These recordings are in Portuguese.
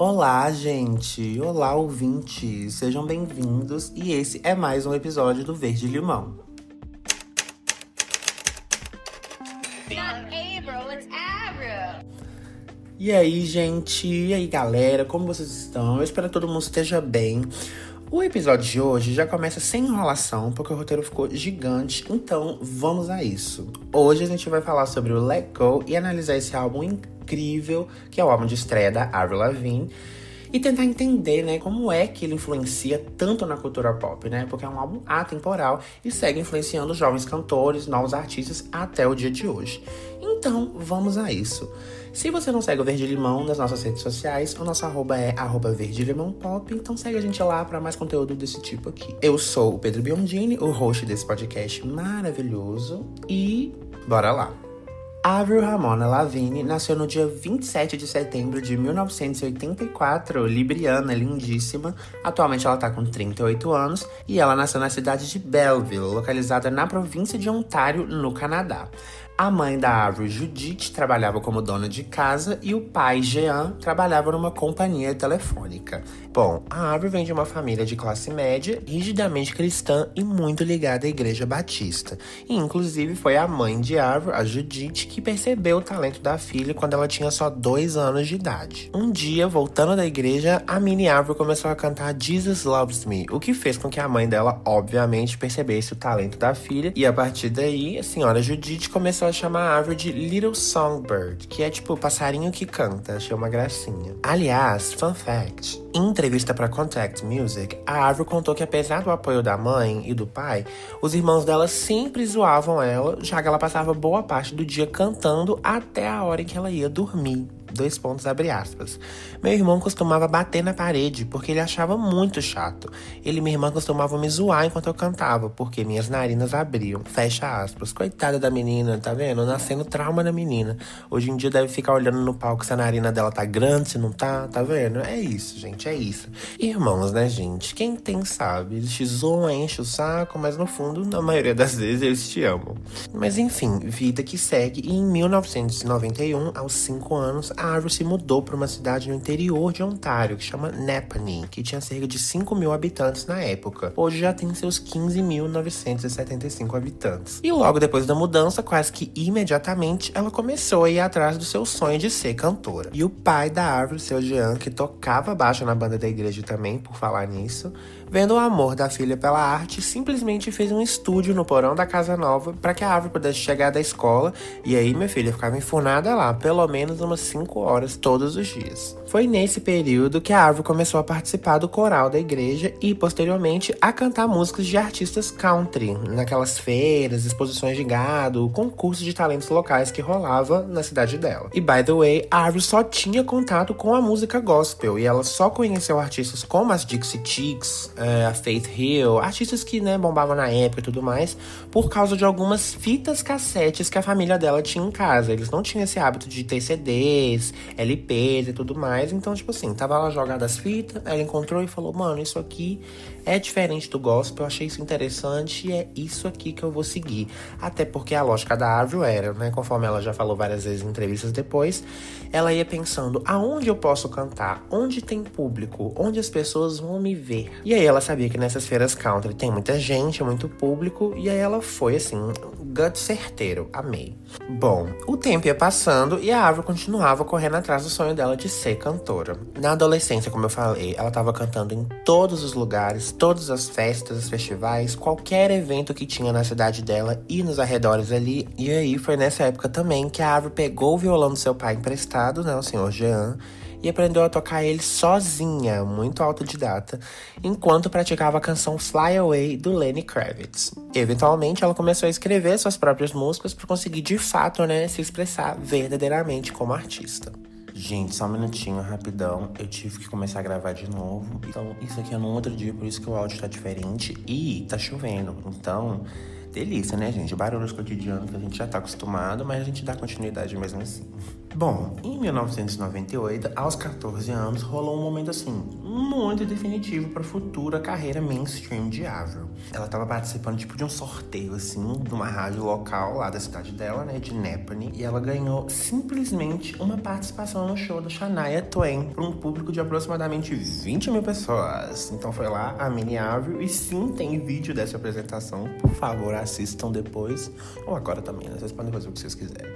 Olá, gente! Olá, ouvintes! Sejam bem-vindos e esse é mais um episódio do Verde Limão. E aí, gente? E aí, galera? Como vocês estão? Eu espero que todo mundo esteja bem. O episódio de hoje já começa sem enrolação, porque o roteiro ficou gigante, então vamos a isso. Hoje a gente vai falar sobre o Let Go e analisar esse álbum incrível, que é o álbum de estreia da Avril Lavigne e tentar entender, né, como é que ele influencia tanto na cultura pop, né? Porque é um álbum atemporal e segue influenciando jovens cantores, novos artistas até o dia de hoje. Então, vamos a isso. Se você não segue o Verde Limão nas nossas redes sociais, o nosso arroba é arroba Verde Limão Pop, então segue a gente lá para mais conteúdo desse tipo aqui. Eu sou o Pedro Biondini, o host desse podcast maravilhoso, e bora lá! Avril Ramona Lavigne nasceu no dia 27 de setembro de 1984, libriana, lindíssima. Atualmente ela está com 38 anos e ela nasceu na cidade de Belleville, localizada na província de Ontário, no Canadá. A mãe da Avril, Judith, trabalhava como dona de casa e o pai, Jean, trabalhava numa companhia telefônica. Bom, a Avril vem de uma família de classe média, rigidamente cristã e muito ligada à Igreja Batista. E, inclusive, foi a mãe de Avril, a Judith, que percebeu o talento da filha quando ela tinha só dois anos de idade. Um dia, voltando da igreja, a mini Avril começou a cantar Jesus Loves Me, o que fez com que a mãe dela, obviamente, percebesse o talento da filha. E a partir daí, a senhora Judith começou ela chama a árvore de Little Songbird, que é tipo passarinho que canta. Achei uma gracinha. Aliás, fun fact: em entrevista para Contact Music, a árvore contou que apesar do apoio da mãe e do pai, os irmãos dela sempre zoavam ela, já que ela passava boa parte do dia cantando até a hora em que ela ia dormir dois pontos abre aspas. Meu irmão costumava bater na parede porque ele achava muito chato. Ele e minha irmã costumavam me zoar enquanto eu cantava, porque minhas narinas abriam. Fecha aspas. Coitada da menina, tá vendo? Nascendo trauma na menina. Hoje em dia deve ficar olhando no palco se a narina dela tá grande, se não tá, tá vendo? É isso, gente, é isso. Irmãos, né, gente? Quem tem sabe. Eles te zoam, enchem o saco, mas no fundo, na maioria das vezes, eles te amam. Mas enfim, vida que segue. E em 1991, aos 5 anos, a Avril se mudou para uma cidade no interior de Ontário, que chama Napanee, que tinha cerca de 5 mil habitantes na época. Hoje já tem seus 15.975 habitantes. E logo depois da mudança, quase que imediatamente, ela começou a ir atrás do seu sonho de ser cantora. E o pai da Avril, seu Jean, que tocava baixo na banda da igreja também, por falar nisso, vendo o amor da filha pela arte, simplesmente fez um estúdio no porão da casa nova para que a árvore pudesse chegar da escola. E aí minha filha ficava enfurnada lá, pelo menos umas 5 horas todos os dias. Foi nesse período que a árvore começou a participar do coral da igreja e, posteriormente, a cantar músicas de artistas country, naquelas feiras, exposições de gado, concursos de talentos locais que rolava na cidade dela. E, by the way, a árvore só tinha contato com a música gospel e ela só conheceu artistas como as Dixie Chicks, é, a Faith Hill, artistas que né, bombavam na época e tudo mais, por causa de algumas fitas cassetes que a família dela tinha em casa. Eles não tinham esse hábito de ter LPs e tudo mais. Então, tipo assim, tava lá jogada as fitas, ela encontrou e falou: Mano, isso aqui é diferente do gospel, eu achei isso interessante e é isso aqui que eu vou seguir. Até porque a lógica da Avril era, né, conforme ela já falou várias vezes em entrevistas depois, ela ia pensando aonde eu posso cantar, onde tem público, onde as pessoas vão me ver. E aí ela sabia que nessas feiras country tem muita gente, muito público, e aí ela foi assim, gut certeiro, amei. Bom, o tempo ia passando e a Avril continuava correndo atrás do sonho dela de ser cantora. Na adolescência, como eu falei, ela estava cantando em todos os lugares, todas as festas, os festivais, qualquer evento que tinha na cidade dela e nos arredores ali. E aí foi nessa época também que a Árvore pegou o violão do seu pai emprestado, né, o senhor Jean, e aprendeu a tocar ele sozinha, muito autodidata, enquanto praticava a canção Fly Away do Lenny Kravitz. Eventualmente, ela começou a escrever suas próprias músicas para conseguir de fato, né, se expressar verdadeiramente como artista. Gente, só um minutinho, rapidão. Eu tive que começar a gravar de novo. Então, isso aqui é num outro dia, por isso que o áudio tá diferente. E tá chovendo. Então, delícia, né, gente? Barulhos cotidianos que a gente já tá acostumado, mas a gente dá continuidade mesmo assim. Bom, em 1998, aos 14 anos, rolou um momento assim muito definitivo para a futura carreira mainstream de Avril. Ela estava participando tipo de um sorteio assim, de uma rádio local lá da cidade dela, né, de Nepane, e ela ganhou simplesmente uma participação no show da Shania Twain para um público de aproximadamente 20 mil pessoas. Então foi lá a mini Avril e sim tem vídeo dessa apresentação. Por favor, assistam depois ou agora também, né? Vocês podem fazer o que vocês quiserem.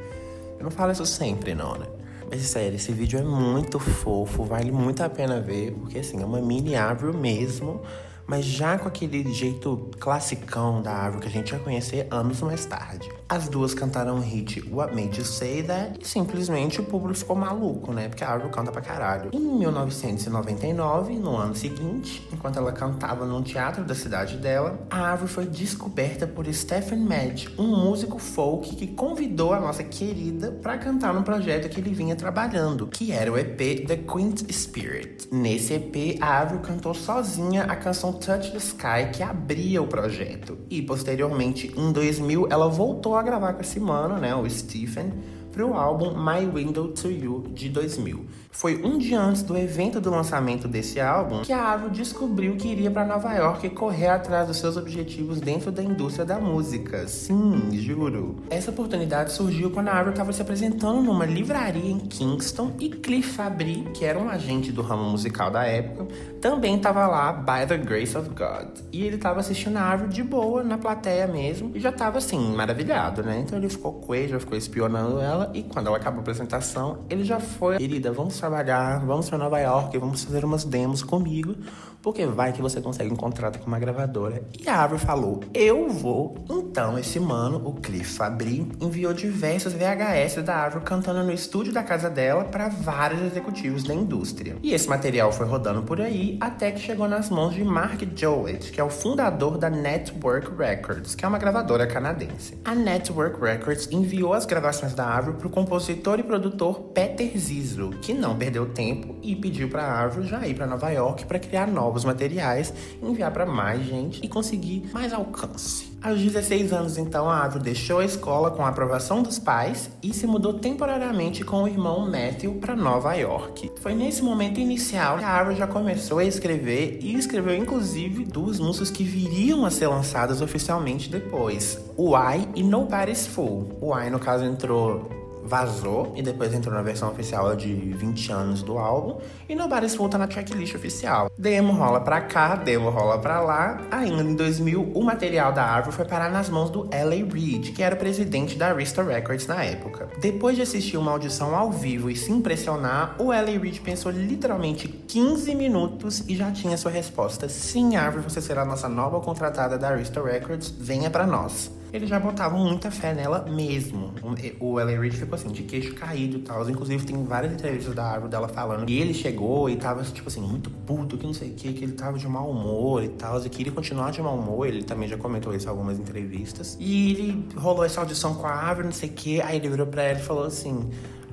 Eu não falo isso sempre, não, né? Mas sério, esse vídeo é muito fofo, vale muito a pena ver, porque assim, é uma mini árvore mesmo mas já com aquele jeito classicão da árvore que a gente ia conhecer anos mais tarde. As duas cantaram o hit What Made You Say That e simplesmente o público ficou maluco, né? Porque a árvore canta pra caralho. Em 1999, no ano seguinte, enquanto ela cantava num teatro da cidade dela, a árvore foi descoberta por Stephen Mad, um músico folk que convidou a nossa querida para cantar no projeto que ele vinha trabalhando, que era o EP The Quint Spirit. Nesse EP, a árvore cantou sozinha a canção Touch the Sky que abria o projeto. E posteriormente, em 2000, ela voltou a gravar com esse mano, né, o Stephen, para o álbum My Window to You de 2000. Foi um dia antes do evento do lançamento desse álbum que a Avo descobriu que iria para Nova York e correr atrás dos seus objetivos dentro da indústria da música. Sim, juro. Essa oportunidade surgiu quando a Avo estava se apresentando numa livraria em Kingston e Cliff Fabry, que era um agente do ramo musical da época, também estava lá by the grace of God. E ele estava assistindo a Avo de boa na plateia mesmo e já estava assim, maravilhado, né? Então ele ficou com ele, já ficou espionando ela e quando ela acabou a apresentação, ele já foi, querida, vamos trabalhar, vamos para Nova York, vamos fazer umas demos comigo, porque vai que você consegue um contrato com uma gravadora. E a Árvore falou: Eu vou. Então, esse mano, o Cliff Fabry, enviou diversos VHS da Árvore cantando no estúdio da casa dela para vários executivos da indústria. E esse material foi rodando por aí até que chegou nas mãos de Mark Jowett, que é o fundador da Network Records, que é uma gravadora canadense. A Network Records enviou as gravações da Árvore para o compositor e produtor Peter Zizzo, que não perdeu tempo e pediu para a Árvore já ir para Nova York para criar novos materiais, enviar para mais gente e conseguir mais alcance. Aos 16 anos, então, a Árvore deixou a escola com a aprovação dos pais e se mudou temporariamente com o irmão Matthew para Nova York. Foi nesse momento inicial que a Árvore já começou a escrever e escreveu inclusive duas músicas que viriam a ser lançadas oficialmente depois: Why e Nobody's Fool. O Why, no caso, entrou vazou e depois entrou na versão oficial de 20 anos do álbum e Nobody's Fool tá na tracklist oficial. Demo rola pra cá, demo rola pra lá. Ainda em 2000, o material da árvore foi parar nas mãos do L.A. Reid, que era o presidente da Arista Records na época. Depois de assistir uma audição ao vivo e se impressionar, o L.A. Reid pensou literalmente 15 minutos e já tinha sua resposta. Sim, árvore, você será a nossa nova contratada da Arista Records, venha para nós eles já botavam muita fé nela mesmo. O Ellen Reid ficou assim, de queixo caído e tal. Inclusive, tem várias entrevistas da árvore dela falando que ele chegou e tava, tipo assim, muito puto, que não sei o que, que ele tava de mau humor e tal. E queria continuar de mau humor. Ele também já comentou isso em algumas entrevistas. E ele rolou essa audição com a árvore, não sei o que. Aí ele virou pra ela e falou assim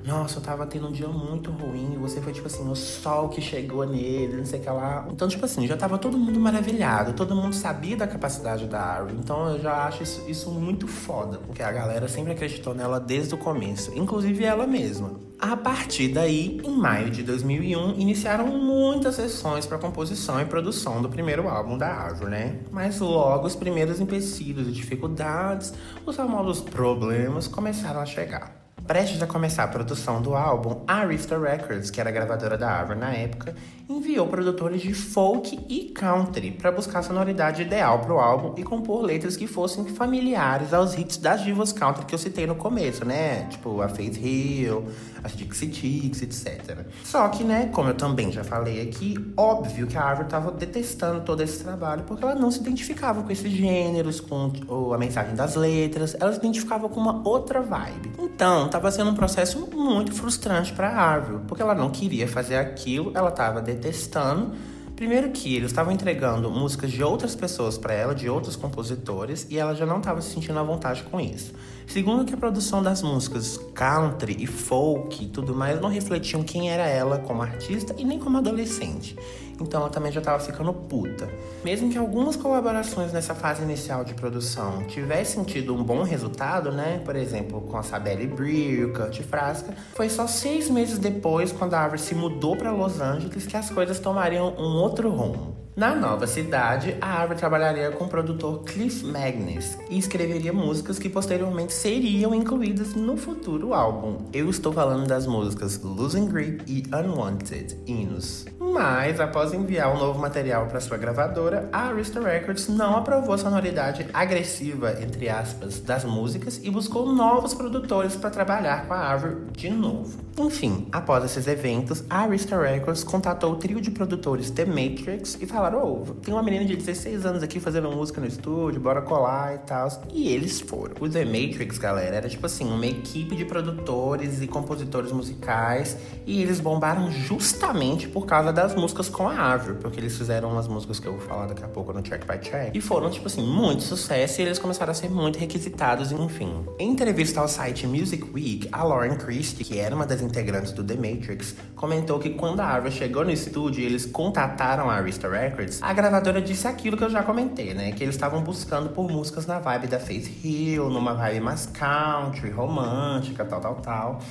nossa, eu tava tendo um dia muito ruim. Você foi, tipo assim, o sol que chegou nele, não sei o que lá. Então, tipo assim, já tava todo mundo maravilhado. Todo mundo sabia da capacidade da árvore. Então, eu já acho isso, isso muito foda. Porque a galera sempre acreditou nela desde o começo. Inclusive ela mesma. A partir daí, em maio de 2001, iniciaram muitas sessões para composição e produção do primeiro álbum da árvore, né? Mas logo os primeiros empecilhos e dificuldades, os famosos problemas começaram a chegar. Prestes a começar a produção do álbum, a Arista Records, que era a gravadora da Árvore na época, enviou produtores de folk e country para buscar a sonoridade ideal para o álbum e compor letras que fossem familiares aos hits das divas country que eu citei no começo, né? Tipo a Faith Hill, as Dixie Chicks, etc. Só que, né, como eu também já falei aqui, óbvio que a Árvore estava detestando todo esse trabalho porque ela não se identificava com esses gêneros, com a mensagem das letras, ela se identificava com uma outra vibe. Então, estava sendo um processo muito frustrante para a Árvore, porque ela não queria fazer aquilo, ela estava detestando. Primeiro que eles estavam entregando músicas de outras pessoas para ela, de outros compositores, e ela já não estava se sentindo à vontade com isso. Segundo que a produção das músicas country e folk e tudo mais não refletiam quem era ela como artista e nem como adolescente. Então ela também já tava ficando puta. Mesmo que algumas colaborações nessa fase inicial de produção tivessem tido um bom resultado, né? Por exemplo, com a Sabelle Brie e o Kurt Frasca, foi só seis meses depois, quando a Avery se mudou para Los Angeles, que as coisas tomariam um outro rumo. Na nova cidade, a Avery trabalharia com o produtor Cliff Magnus e escreveria músicas que posteriormente seriam incluídas no futuro álbum. Eu estou falando das músicas Losing Grip e Unwanted, hinos. Mas, após enviar o um novo material para sua gravadora, a Arista Records não aprovou a sonoridade agressiva, entre aspas, das músicas e buscou novos produtores para trabalhar com a Avery de novo. Enfim, após esses eventos, a Arista Records contatou o trio de produtores The Matrix e falaram falaram: Ô, tem uma menina de 16 anos aqui fazendo música no estúdio, bora colar e tal. E eles foram. O The Matrix, galera, era tipo assim, uma equipe de produtores e compositores musicais. E eles bombaram justamente por causa das músicas com a Avril, porque eles fizeram umas músicas que eu vou falar daqui a pouco no Track by Track. E foram, tipo assim, muito sucesso e eles começaram a ser muito requisitados, enfim. Em entrevista ao site Music Week, a Lauren Christie, que era uma das integrantes do The Matrix, comentou que quando a Avril chegou no estúdio, eles contataram a Arista Records Records, a gravadora disse aquilo que eu já comentei, né? Que eles estavam buscando por músicas na vibe da Faith Hill, numa vibe mais country, romântica, tal, tal, tal.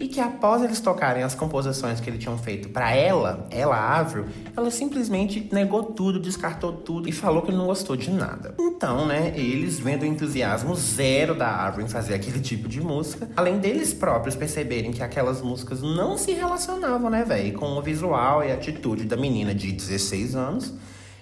E que após eles tocarem as composições que eles tinham feito para ela, ela Avril, ela simplesmente negou tudo, descartou tudo e falou que não gostou de nada. Então, né, eles vendo o entusiasmo zero da Avril em fazer aquele tipo de música, além deles próprios perceberem que aquelas músicas não se relacionavam, né, velho, com o visual e a atitude da menina de 16 anos,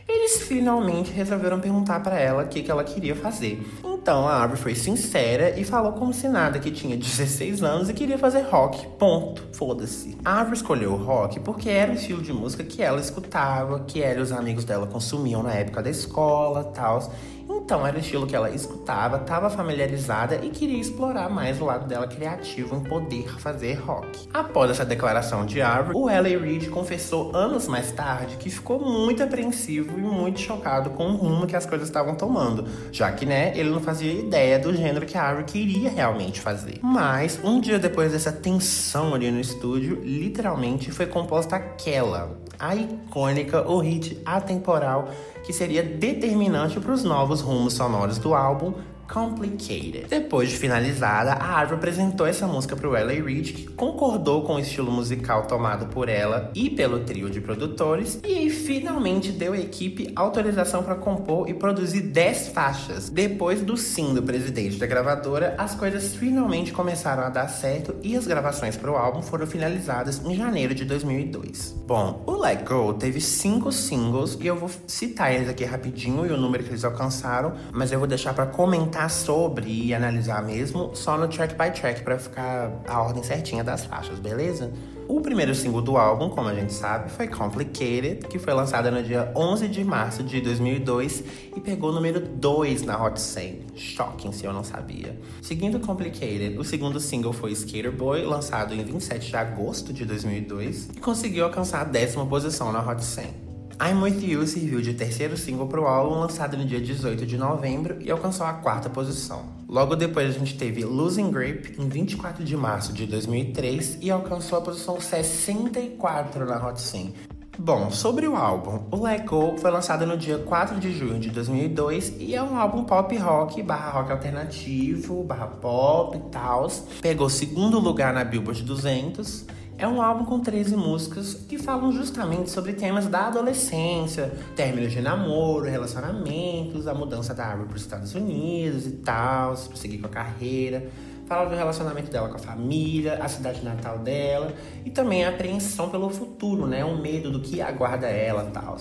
eles finalmente resolveram perguntar para ela o que, que ela queria fazer. Então a Árvore foi sincera e falou como se nada que tinha 16 anos e queria fazer rock. Ponto. Foda-se. A Árvore escolheu o rock porque era o estilo de música que ela escutava, que ela e os amigos dela consumiam na época da escola, tal. Então era o estilo que ela escutava, estava familiarizada e queria explorar mais o lado dela criativo em poder fazer rock. Após essa declaração de Árvore, o L.A. Reid confessou anos mais tarde que ficou muito apreensivo e muito chocado com o rumo que as coisas estavam tomando, já que, né, ele não fazia ideia do gênero que a Árvore queria realmente fazer. Mas, um dia depois dessa tensão ali no estúdio, literalmente foi composta aquela, a icônica, o hit atemporal que seria determinante para os novos rumos sonoros do álbum Complicated. Depois de finalizada, a Árvore apresentou essa música para o L.A. Reid, que concordou com o estilo musical tomado por ela e pelo trio de produtores, e finalmente deu à equipe autorização para compor e produzir 10 faixas. Depois do sim do presidente da gravadora, as coisas finalmente começaram a dar certo e as gravações para o álbum foram finalizadas em janeiro de 2002. Bom, o Let Go teve cinco singles e eu vou citar eles aqui rapidinho e o número que eles alcançaram, mas eu vou deixar para comentar comentar sobre e analisar mesmo só no track by track para ficar a ordem certinha das faixas, beleza? O primeiro single do álbum, como a gente sabe, foi Complicated, que foi lançada no dia 11 de março de 2002 e pegou o número 2 na Hot 100. Shocking se eu não sabia. Seguindo Complicated, o segundo single foi Skater Boy, lançado em 27 de agosto de 2002 e conseguiu alcançar a décima posição na Hot 100. I'm With You serviu de terceiro single para o álbum, lançado no dia 18 de novembro e alcançou a quarta posição. Logo depois a gente teve Losing Grip em 24 de março de 2003 e alcançou a posição 64 na Hot 100. Bom, sobre o álbum, o Let Go foi lançado no dia 4 de junho de 2002 e é um álbum pop rock barra rock alternativo, barra pop e tal. Pegou segundo lugar na Billboard 200 é um álbum com 13 músicas que falam justamente sobre temas da adolescência, términos de namoro, relacionamentos, a mudança da árvore para os Estados Unidos e tal, prosseguir com a carreira. Fala do relacionamento dela com a família, a cidade natal dela e também a apreensão pelo futuro, né? O medo do que aguarda ela e tal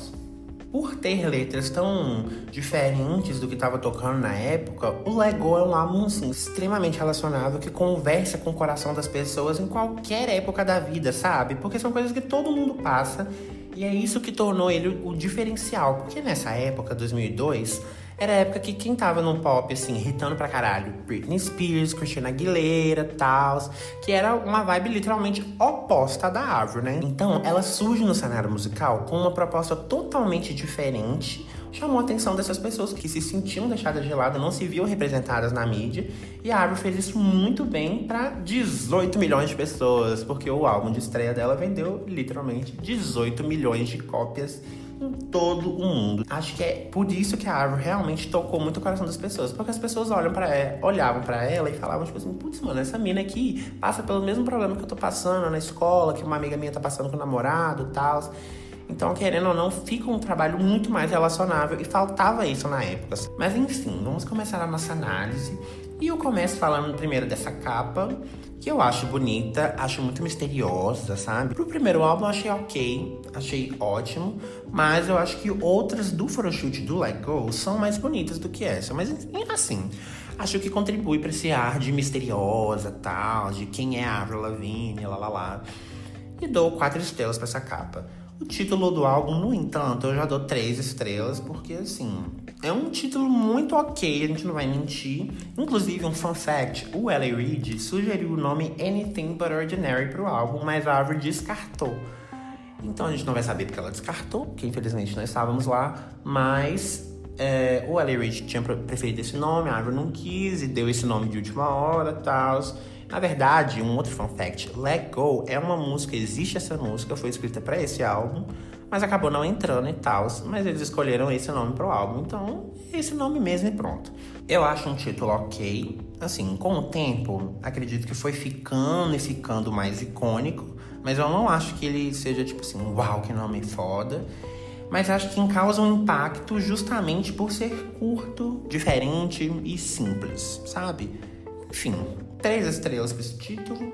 por ter letras tão diferentes do que estava tocando na época, o Lego é um álbum assim, extremamente relacionável que conversa com o coração das pessoas em qualquer época da vida, sabe? Porque são coisas que todo mundo passa e é isso que tornou ele o diferencial. Porque nessa época, 2002 era a época que quem tava no pop, assim, irritando pra caralho, Britney Spears, Christina Aguilera, tals, que era uma vibe literalmente oposta da árvore, né? Então, ela surge no cenário musical com uma proposta totalmente diferente, chamou a atenção dessas pessoas que se sentiam deixadas de lado, não se viam representadas na mídia. E a Avril fez isso muito bem para 18 milhões de pessoas, porque o álbum de estreia dela vendeu literalmente 18 milhões de cópias em todo o mundo. Acho que é por isso que a Avril realmente tocou muito o coração das pessoas, porque as pessoas olham para ela, olhavam para ela e falavam tipo assim, putz, mano, essa mina aqui passa pelo mesmo problema que eu tô passando na escola, que uma amiga minha tá passando com o namorado, tal. Então, querendo ou não, fica um trabalho muito mais relacionável e faltava isso na época. Mas enfim, vamos começar a nossa análise. E eu começo falando primeiro dessa capa, que eu acho bonita, acho muito misteriosa, sabe? Pro primeiro álbum eu achei ok, achei ótimo, mas eu acho que outras do photoshoot do Let Go são mais bonitas do que essa. Mas assim, acho que contribui para esse ar de misteriosa, tal, de quem é a Avril Lavigne, lá lá lá. E dou quatro estrelas para essa capa. O título do álbum, no entanto, eu já dou três estrelas, porque assim, é um título muito ok, a gente não vai mentir. Inclusive, um fun fact: o L.A. Reid sugeriu o nome Anything But Ordinary pro álbum, mas a Avril descartou. Então a gente não vai saber porque ela descartou, porque infelizmente nós estávamos lá, mas é, o L.A. Reid tinha preferido esse nome, a Avril não quis e deu esse nome de última hora e tal. Na verdade, um outro fun fact, Let Go é uma música, existe essa música, foi escrita para esse álbum, mas acabou não entrando e tal, mas eles escolheram esse nome pro álbum, então esse nome mesmo e pronto. Eu acho um título ok, assim, com o tempo, acredito que foi ficando e ficando mais icônico, mas eu não acho que ele seja tipo assim, uau, que nome foda. Mas acho que causa um impacto justamente por ser curto, diferente e simples, sabe? Enfim, três estrelas para esse título.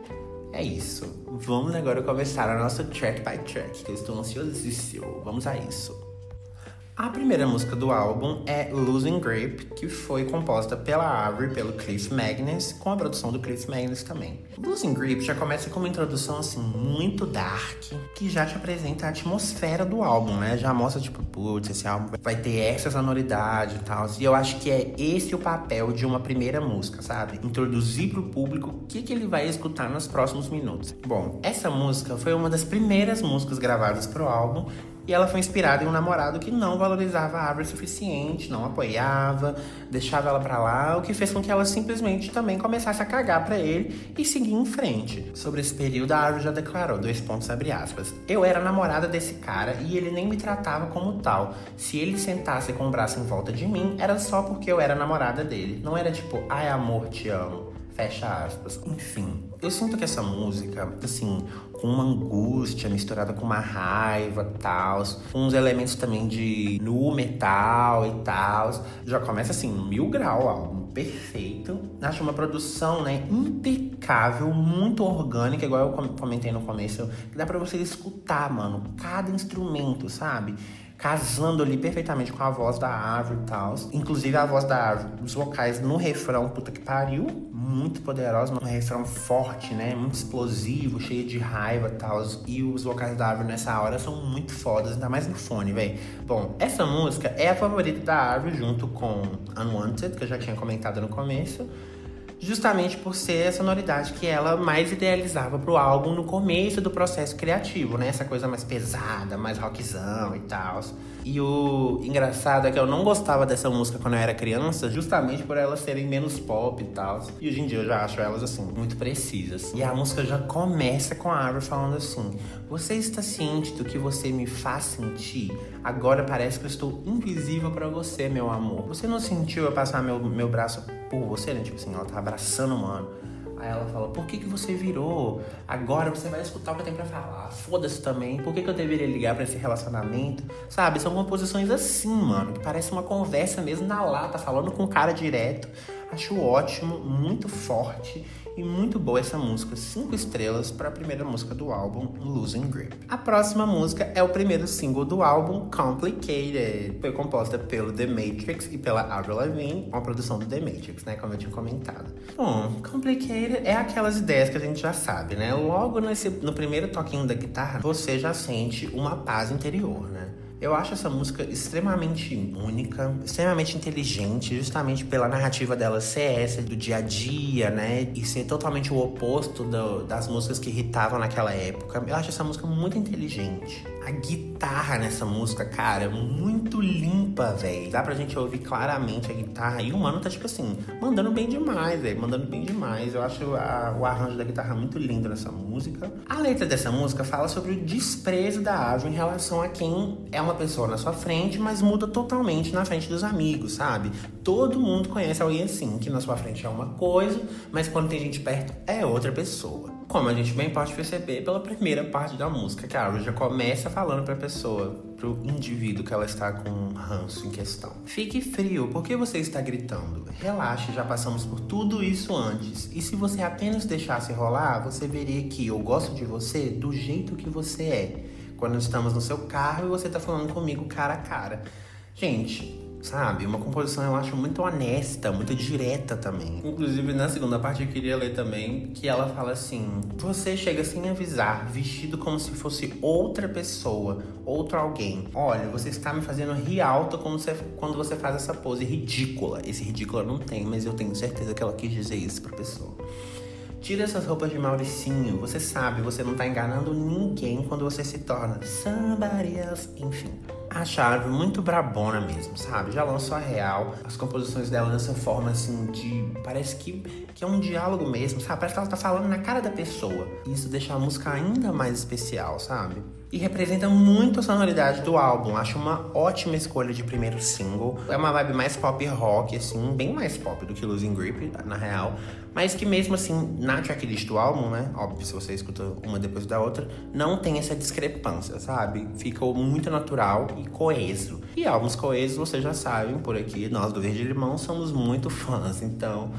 É isso. Vamos agora começar a nossa track by track, que eu estou ansiosíssimo. Vamos a isso. A primeira música do álbum é Losing Grip, que foi composta pela Avril e pelo Cliff Magnus, com a produção do Cliff Magnus também. Losing Grip já começa com uma introdução assim muito dark, que já te apresenta a atmosfera do álbum, né? Já mostra tipo, putz, esse álbum vai ter essa sonoridade e tal. E eu acho que é esse o papel de uma primeira música, sabe? Introduzir pro público o que, que ele vai escutar nos próximos minutos. Bom, essa música foi uma das primeiras músicas gravadas pro álbum e ela foi inspirada em um namorado que não valorizava a árvore o suficiente, não apoiava, deixava ela para lá, o que fez com que ela simplesmente também começasse a cagar para ele e seguir em frente. Sobre esse período, a árvore já declarou, dois pontos abre aspas, eu era namorada desse cara e ele nem me tratava como tal. Se ele sentasse com o braço em volta de mim, era só porque eu era namorada dele. Não era tipo, ai amor, te amo. Fecha aspas. Enfim, eu sinto que essa música, assim, com uma angústia misturada com uma raiva tal, uns elementos também de nu metal e tal, já começa assim, mil grau álbum, perfeito. Acho uma produção, né, impecável, muito orgânica, igual eu comentei no começo, que dá pra você escutar, mano, cada instrumento, sabe? Casando ali perfeitamente com a voz da árvore e tal. Inclusive a voz da árvore, os vocais no refrão, puta que pariu, muito poderoso, um refrão forte, né? Muito explosivo, cheio de raiva e tal. E os vocais da árvore nessa hora são muito fodas, ainda mais no fone, velho. Bom, essa música é a favorita da árvore junto com Unwanted, que eu já tinha comentado no começo justamente por ser a sonoridade que ela mais idealizava pro álbum no começo do processo criativo, né? Essa coisa mais pesada, mais rockzão e tal. E o engraçado é que eu não gostava dessa música quando eu era criança, justamente por elas serem menos pop e tal. E hoje em dia eu já acho elas assim muito precisas. E a música já começa com a árvore falando assim: "Você está ciente do que você me faz sentir? Agora parece que eu estou invisível para você, meu amor. Você não sentiu eu passar meu, meu braço por você, né? Tipo assim, ela tá abraçando o mano. Aí ela fala, por que, que você virou? Agora você vai escutar o que eu tenho pra falar. Foda-se também. Por que, que eu deveria ligar para esse relacionamento? Sabe, são composições assim, mano, que parece uma conversa mesmo na lata, falando com o cara direto. Acho ótimo, muito forte e muito boa essa música, cinco estrelas para a primeira música do álbum, Losing Grip. A próxima música é o primeiro single do álbum, Complicated. Foi composta pelo The Matrix e pela Avril Lavigne, uma produção do The Matrix, né, como eu tinha comentado. Bom, Complicated é aquelas ideias que a gente já sabe, né? Logo nesse, no primeiro toquinho da guitarra, você já sente uma paz interior, né? Eu acho essa música extremamente única, extremamente inteligente, justamente pela narrativa dela ser essa do dia a dia, né? E ser totalmente o oposto do, das músicas que irritavam naquela época. Eu acho essa música muito inteligente. A guitarra nessa música, cara, muito limpa, velho. Dá pra gente ouvir claramente a guitarra. E o mano tá, tipo assim, mandando bem demais, velho. Mandando bem demais. Eu acho a, o arranjo da guitarra muito lindo nessa música. A letra dessa música fala sobre o desprezo da Ave em relação a quem é uma pessoa na sua frente, mas muda totalmente na frente dos amigos, sabe? Todo mundo conhece alguém assim, que na sua frente é uma coisa, mas quando tem gente perto é outra pessoa. Como a gente bem pode perceber pela primeira parte da música, que a já começa falando pra pessoa, pro indivíduo que ela está com um ranço em questão. Fique frio, por que você está gritando? Relaxe, já passamos por tudo isso antes. E se você apenas deixasse rolar, você veria que eu gosto de você do jeito que você é. Quando estamos no seu carro e você tá falando comigo cara a cara. Gente, sabe? Uma composição eu acho muito honesta, muito direta também. Inclusive, na segunda parte eu queria ler também que ela fala assim: Você chega sem avisar, vestido como se fosse outra pessoa, outro alguém. Olha, você está me fazendo rir alto quando você, quando você faz essa pose ridícula. Esse ridículo eu não tenho, mas eu tenho certeza que ela quis dizer isso pra pessoa. Tira essas roupas de Mauricinho. Você sabe, você não tá enganando ninguém quando você se torna somebody else. Enfim. A chave muito brabona mesmo, sabe? Já lançou a real. As composições dela dessa forma assim de. Parece que, que é um diálogo mesmo, sabe? Parece que ela tá falando na cara da pessoa. Isso deixa a música ainda mais especial, sabe? E representa muito a sonoridade do álbum. Acho uma ótima escolha de primeiro single. É uma vibe mais pop rock, assim, bem mais pop do que Losing Grip, na real. Mas que mesmo assim, na tracklist do álbum, né? Óbvio, se você escuta uma depois da outra, não tem essa discrepância, sabe? Ficou muito natural e coeso. E álbuns coesos, vocês já sabem, por aqui, nós do Verde Limão somos muito fãs, então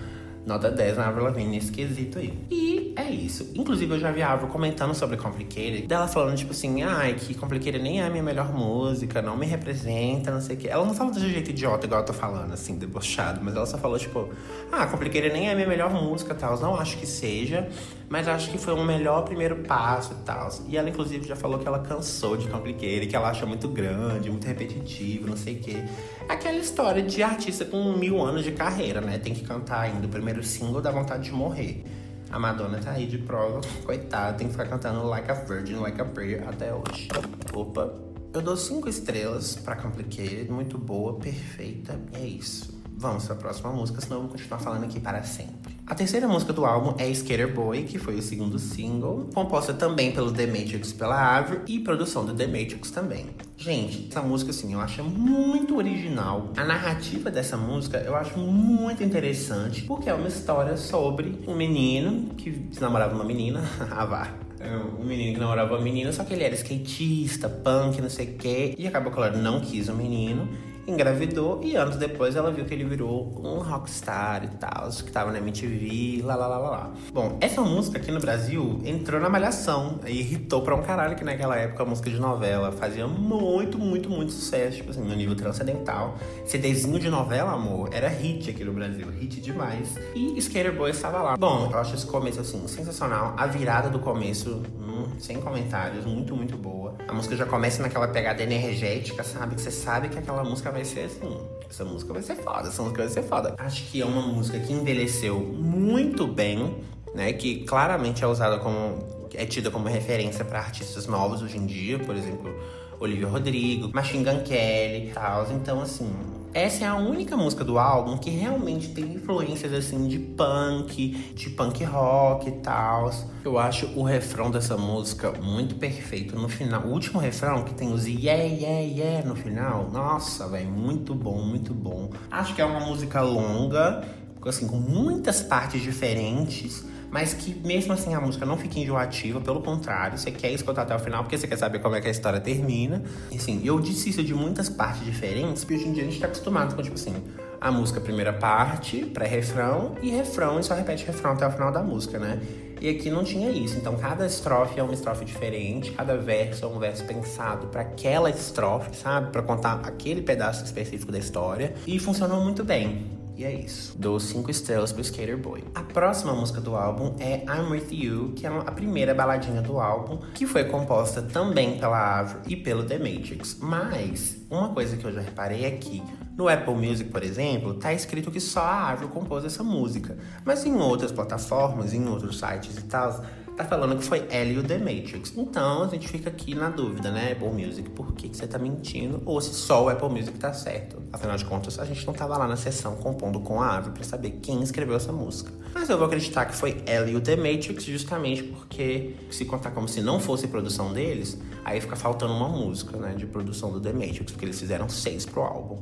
nota 10 na Avril Lavigne nesse quesito aí. E é isso. Inclusive, eu já vi a Avril comentando sobre Complicated, dela falando, tipo assim, ai, que Complicated nem é a minha melhor música, não me representa, não sei o quê. Ela não fala de jeito idiota, igual eu tô falando, assim, debochado, mas ela só falou, tipo, ah, Complicated nem é a minha melhor música, tal. Não acho que seja, mas acho que foi um melhor primeiro passo e tal. E ela, inclusive, já falou que ela cansou de Complicated, que ela acha muito grande, muito repetitivo, não sei o quê. Aquela história de artista com mil anos de carreira, né? Tem que cantar ainda o primeiro single dá vontade de morrer. A Madonna tá aí de prova, coitada, tem que ficar cantando Like a Virgin, Like a Prayer até hoje. Opa, eu dou cinco estrelas pra Complicated, muito boa, perfeita, é isso. Vamos para a próxima música, senão eu vou continuar falando aqui para sempre. A terceira música do álbum é Skater Boy, que foi o segundo single, composta também pelo The Matrix pela Avril e produção do The Matrix também. Gente, essa música assim, eu acho muito original. A narrativa dessa música eu acho muito interessante, porque é uma história sobre um menino que namorava uma menina, a vá, é um menino que namorava uma menina, só que ele era skatista, punk, não sei o quê. E acabou que não quis o menino engravidou e anos depois ela viu que ele virou um rockstar e tal, que tava na MTV, lá lá lá lá. Bom, essa música aqui no Brasil entrou na malhação e irritou pra um caralho que naquela época a música de novela fazia muito, muito, muito sucesso, tipo assim, no nível transcendental. CDzinho de novela, amor, era hit aqui no Brasil, hit demais. E Skater Boy estava lá. Bom, eu acho esse começo assim sensacional, a virada do começo, hum, sem comentários, muito, muito boa. A música já começa naquela pegada energética, sabe? Que você sabe que aquela música vai ser assim. Essa música vai ser foda, essa música vai ser foda. Acho que é uma música que envelheceu muito bem, né? Que claramente é usada como. é tida como referência para artistas novos hoje em dia, por exemplo, Olivia Rodrigo, Machine Gun Kelly e tal. Então, assim, essa é a única música do álbum que realmente tem influências assim de punk, de punk rock e tal. Eu acho o refrão dessa música muito perfeito. No final, o último refrão que tem os yeah, yeah, yeah no final. Nossa, velho, muito bom, muito bom. Acho que é uma música longa, assim, com muitas partes diferentes mas que mesmo assim a música não fica enjoativa, pelo contrário, você quer escutar até o final porque você quer saber como é que a história termina. Assim, eu disse isso de muitas partes diferentes, porque hoje em dia a gente tá acostumado com, tipo assim, a música primeira parte, pré-refrão e refrão, e só repete refrão até o final da música, né? E aqui não tinha isso. Então cada estrofe é uma estrofe diferente, cada verso é um verso pensado para aquela estrofe, sabe? Para contar aquele pedaço específico da história. E funcionou muito bem. E é isso. Dou 5 estrelas pro Skater Boy. A próxima música do álbum é I'm With You, que é a primeira baladinha do álbum, que foi composta também pela Avril e pelo The Matrix. Mas, uma coisa que eu já reparei é que, No Apple Music, por exemplo, tá escrito que só a Árvore compôs essa música. Mas em outras plataformas, em outros sites e tal, tá falando que foi ela e o The Matrix. Então a gente fica aqui na dúvida, né, Apple Music, por que, que você tá mentindo? Ou se só o Apple Music tá certo. Afinal de contas, a gente não tava lá na sessão compondo com a árvore para saber quem escreveu essa música. Mas eu vou acreditar que foi ela e o The Matrix, justamente porque, se contar como se não fosse produção deles, aí fica faltando uma música, né, de produção do The Matrix, porque eles fizeram seis pro álbum.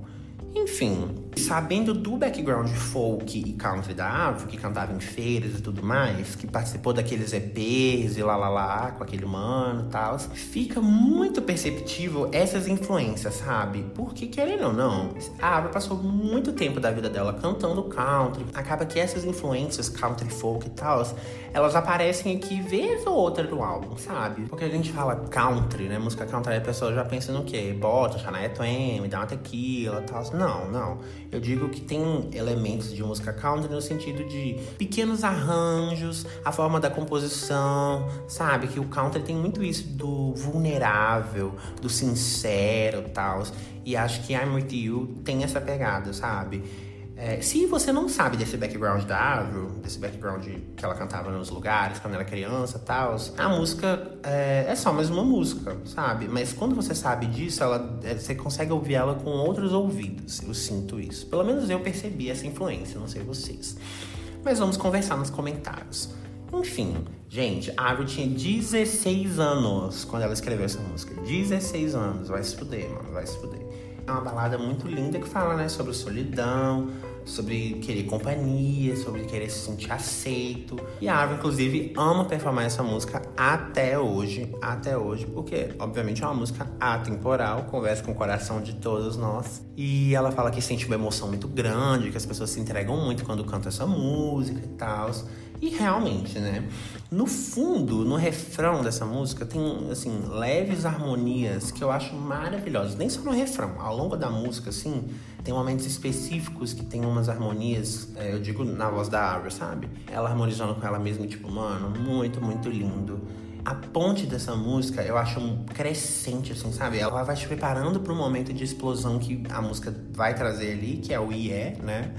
Enfim, sabendo do background folk e country da Árvore, que cantava em feiras e tudo mais, que participou daqueles EPs e lá lá lá com aquele mano e tal, fica muito perceptível essas influências, sabe? Porque, querendo ou não, a Árvore passou muito tempo da vida dela cantando country. Acaba que essas influências country folk e tal, elas aparecem aqui vez ou outra no álbum, sabe? Porque a gente fala country, né? Música country, a pessoa já pensa no quê? Bota, Shania Twain, me dá uma tequila e tal. Não, não. Eu digo que tem elementos de música country no sentido de pequenos arranjos, a forma da composição, sabe? Que o country tem muito isso do vulnerável, do sincero tal. E acho que I'm With You tem essa pegada, sabe? É, se você não sabe desse background da Avril, desse background que ela cantava nos lugares quando era criança e tal, a música é, é, só mais uma música, sabe? Mas quando você sabe disso, ela, é, você consegue ouvir ela com outros ouvidos. Eu sinto isso. Pelo menos eu percebi essa influência, não sei vocês. Mas vamos conversar nos comentários. Enfim, gente, a Avril tinha 16 anos quando ela escreveu essa música. 16 anos, vai se fuder, mano, vai se fuder. É uma balada muito linda que fala, né, sobre solidão, sobre querer companhia, sobre querer se sentir aceito. E a Ava, inclusive, ama performar essa música até hoje, até hoje, porque, obviamente, é uma música atemporal, conversa com o coração de todos nós. E ela fala que sente uma emoção muito grande, que as pessoas se entregam muito quando cantam essa música e tal. E realmente, né? No fundo, no refrão dessa música, tem, assim, leves harmonias que eu acho maravilhosas. Nem só no refrão, ao longo da música, assim, tem momentos específicos que tem umas harmonias, é, eu digo na voz da Árvore, sabe? Ela harmonizando com ela mesma, tipo, mano, muito, muito lindo. A ponte dessa música eu acho um crescente, assim, sabe? Ela vai te preparando para o momento de explosão que a música vai trazer ali, que é o IE, né?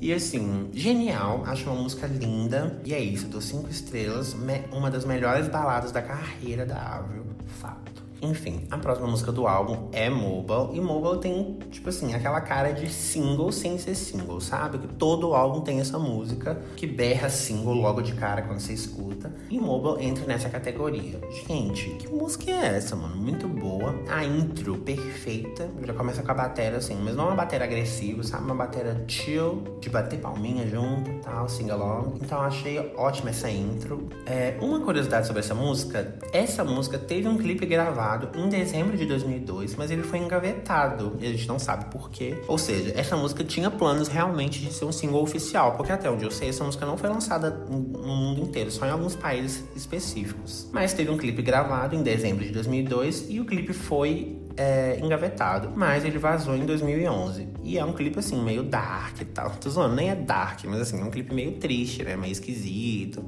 E assim, genial, acho uma música linda. E é isso, dou cinco estrelas, uma das melhores baladas da carreira da Avril, fato. Enfim, a próxima música do álbum é Mobile. E Mobile tem, tipo assim, aquela cara de single sem ser single, sabe? Que todo álbum tem essa música que berra single logo de cara quando você escuta. E Mobile entra nessa categoria. Gente, que música é essa, mano? Muito boa. A intro perfeita. Já começa com a bateria assim, mas não uma bateria agressiva, sabe? Uma bateria chill, de bater palminha junto e tal, sing along. Então achei ótima essa intro. É, uma curiosidade sobre essa música: essa música teve um clipe gravado gravado em dezembro de 2002, mas ele foi engavetado e a gente não sabe por quê. Ou seja, essa música tinha planos realmente de ser um single oficial, porque até onde eu sei, essa música não foi lançada no mundo inteiro, só em alguns países específicos. Mas teve um clipe gravado em dezembro de 2002 e o clipe foi é, engavetado, mas ele vazou em 2011. E é um clipe assim, meio dark e tal. Tô zoando, nem é dark, mas assim, é um clipe meio triste, né? Meio esquisito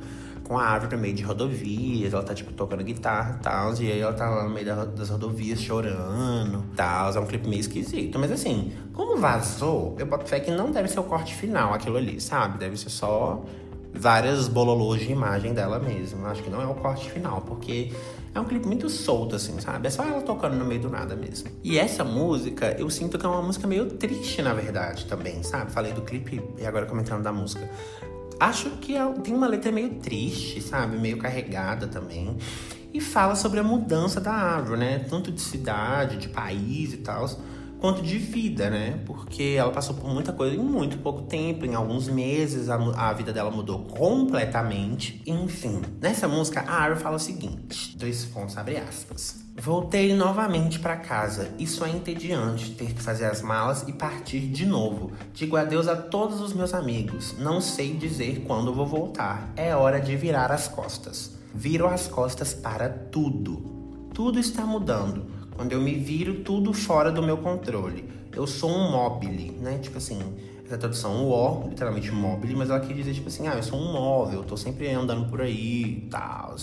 com a árvore no meio de rodovias, ela tá, tipo, tocando guitarra e tal, e aí ela tá lá no meio das rodovias chorando e tal, é um clipe meio esquisito. Mas assim, como vazou, eu boto fé que não deve ser o corte final aquilo ali, sabe? Deve ser só várias bololôs de imagem dela mesmo. Acho que não é o corte final, porque é um clipe muito solto, assim, sabe? É só ela tocando no meio do nada mesmo. E essa música, eu sinto que é uma música meio triste, na verdade, também, sabe? Falei do clipe e agora comentando da música. Acho que é, tem uma letra meio triste, sabe? Meio carregada também. E fala sobre a mudança da árvore, né? Tanto de cidade, de país e tal, quanto de vida, né? Porque ela passou por muita coisa em muito pouco tempo, em alguns meses a, a vida dela mudou completamente. Enfim, nessa música a árvore fala o seguinte: dois pontos, abre aspas. Voltei novamente para casa. Isso é entediante ter que fazer as malas e partir de novo. Digo adeus a todos os meus amigos. Não sei dizer quando vou voltar. É hora de virar as costas. Viro as costas para tudo. Tudo está mudando. Quando eu me viro, tudo fora do meu controle. Eu sou um mobile, né? Tipo assim, essa tradução o, literalmente mobile, mas ela quer dizer tipo assim, ah, eu sou um móvel, tô sempre andando por aí e tal.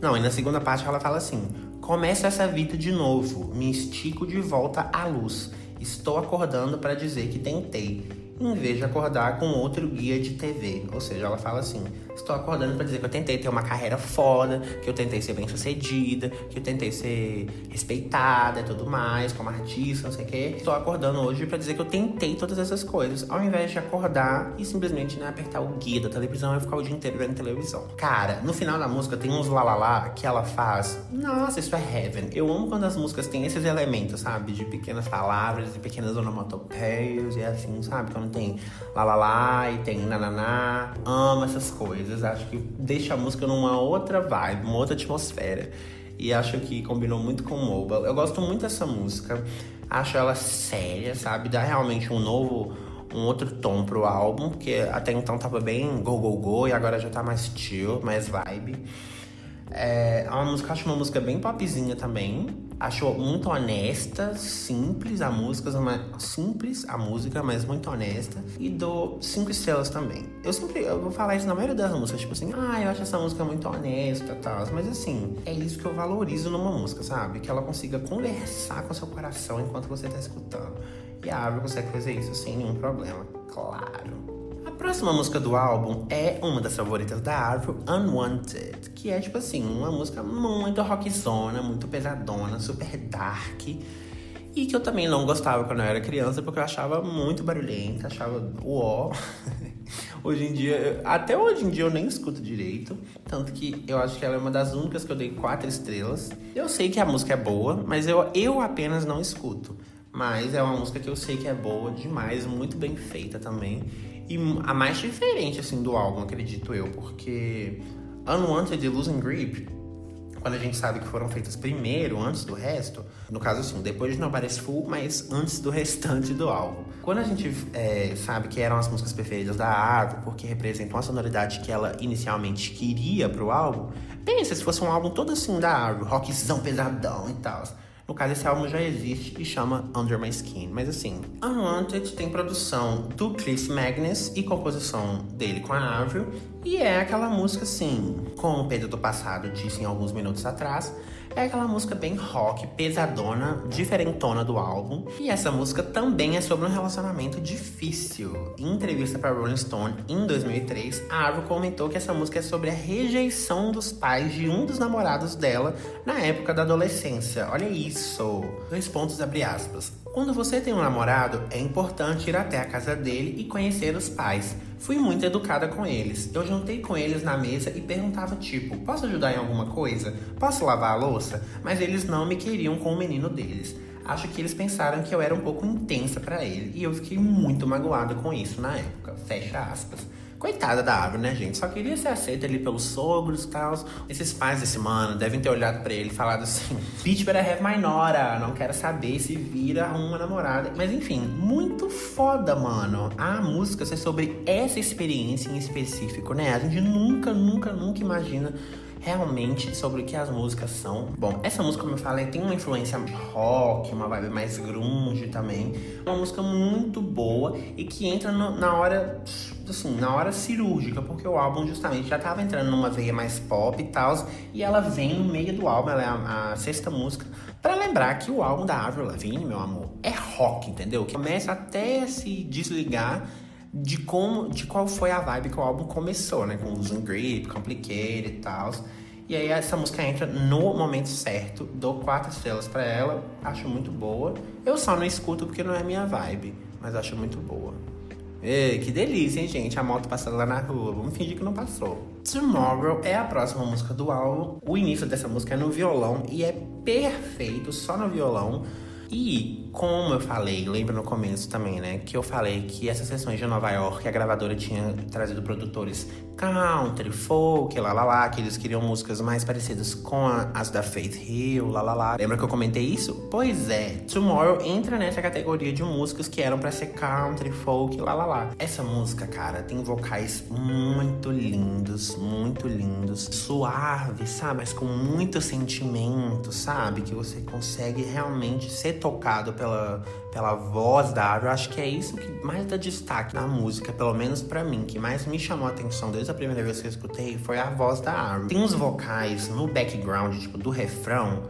Não, e na segunda parte ela fala assim: Começo essa vida de novo, me estico de volta à luz. Estou acordando para dizer que tentei em vez de acordar com outro guia de TV. Ou seja, ela fala assim: estou acordando para dizer que eu tentei ter uma carreira foda, que eu tentei ser bem sucedida, que eu tentei ser respeitada e tudo mais, como artista, não sei o quê. Estou acordando hoje para dizer que eu tentei todas essas coisas, ao invés de acordar e simplesmente né, apertar o guia da televisão e ficar o dia inteiro vendo televisão. Cara, no final da música tem uns lalala que ela faz. Nossa, isso é heaven. Eu amo quando as músicas têm esses elementos, sabe? De pequenas palavras, de pequenas onomatopeias e assim, sabe? Quando tem lá lá lá e tem nananá. Amo essas coisas. Acho que deixa a música numa outra vibe, uma outra atmosfera. E acho que combinou muito com o Mobile. Eu gosto muito dessa música. Acho ela séria, sabe? Dá realmente um novo um outro tom pro álbum, porque até então tava bem go go go e agora já tá mais chill, mais vibe. É, é uma música, acho uma música bem popzinha também. Acho muito honesta, simples a música, simples a música, mas muito honesta. E dou cinco estrelas também. Eu sempre eu vou falar isso na maioria das músicas, tipo assim, ah, eu acho essa música muito honesta e tal. Mas assim, é isso que eu valorizo numa música, sabe? Que ela consiga conversar com seu coração enquanto você tá escutando. E a árvore consegue fazer isso sem nenhum problema, claro. Próxima música do álbum é uma das favoritas da árvore, Unwanted, que é tipo assim, uma música muito rockzona, muito pesadona, super dark. E que eu também não gostava quando eu era criança, porque eu achava muito barulhenta, achava uó. hoje em dia, até hoje em dia eu nem escuto direito. Tanto que eu acho que ela é uma das únicas que eu dei quatro estrelas. Eu sei que a música é boa, mas eu, eu apenas não escuto. Mas é uma música que eu sei que é boa demais, muito bem feita também. E a mais diferente, assim, do álbum, acredito eu, porque Unwanted e Losing Grip, quando a gente sabe que foram feitas primeiro, antes do resto, no caso assim, depois de Nobody's Full, mas antes do restante do álbum. Quando a gente é, sabe que eram as músicas preferidas da árvore, porque representam a sonoridade que ela inicialmente queria pro álbum, pensa se fosse um álbum todo assim da árvore, rockzão pesadão e tal. No caso, esse álbum já existe e chama Under My Skin. Mas assim, Unwanted tem produção do Cliff Magnus e composição dele com a Avril. E é aquela música assim, como o Pedro do Passado disse em alguns minutos atrás, é aquela música bem rock, pesadona, diferentona do álbum. E essa música também é sobre um relacionamento difícil. Em entrevista para Rolling Stone em 2003, a Avril comentou que essa música é sobre a rejeição dos pais de um dos namorados dela na época da adolescência. Olha isso. Dois pontos abre aspas. Quando você tem um namorado, é importante ir até a casa dele e conhecer os pais. Fui muito educada com eles. Eu juntei com eles na mesa e perguntava tipo: "Posso ajudar em alguma coisa? Posso lavar a louça?" Mas eles não me queriam com o menino deles. Acho que eles pensaram que eu era um pouco intensa para ele e eu fiquei muito magoada com isso na época. Fecha aspas. Coitada da árvore, né, gente? Só queria ser aceita ali pelos sogros e tal. Esses pais desse mano devem ter olhado para ele e falado assim: Bitch, better have my nora. Não quero saber se vira uma namorada. Mas enfim, muito foda, mano. A música ser sobre essa experiência em específico, né? A gente nunca, nunca, nunca imagina realmente sobre o que as músicas são. Bom, essa música, como eu falei, tem uma influência rock, uma vibe mais grunge também. Uma música muito boa e que entra no, na hora, assim, na hora cirúrgica, porque o álbum justamente já tava entrando numa veia mais pop e tal, e ela vem no meio do álbum, ela é a, a sexta música, para lembrar que o álbum da Avril Lavigne, meu amor, é rock, entendeu? Que começa até se desligar de como, de qual foi a vibe que o álbum começou, né? Com Losing Grip, Complicated e tal. E aí essa música entra no momento certo, dou quatro estrelas para ela, acho muito boa. Eu só não escuto porque não é minha vibe, mas acho muito boa. Ei, que delícia, hein, gente? A moto passando lá na rua. Vamos fingir que não passou. Tomorrow é a próxima música do álbum. O início dessa música é no violão e é perfeito, só no violão. E como eu falei, lembra no começo também, né? Que eu falei que essas sessões de Nova York, a gravadora tinha trazido produtores country, folk, lá lá lá, que eles queriam músicas mais parecidas com as da Faith Hill, lá lá lá. Lembra que eu comentei isso? Pois é, Tomorrow entra nessa categoria de músicas que eram para ser country, folk, lá lá lá. Essa música, cara, tem vocais muito lindos, muito lindos, suaves, sabe? Mas com muito sentimento, sabe? Que você consegue realmente ser tocado pela, pela voz da Árvore. Acho que é isso que mais dá destaque na música, pelo menos para mim, que mais me chamou a atenção desde a primeira vez que eu escutei foi a voz da Árvore. Tem uns vocais no background, tipo, do refrão,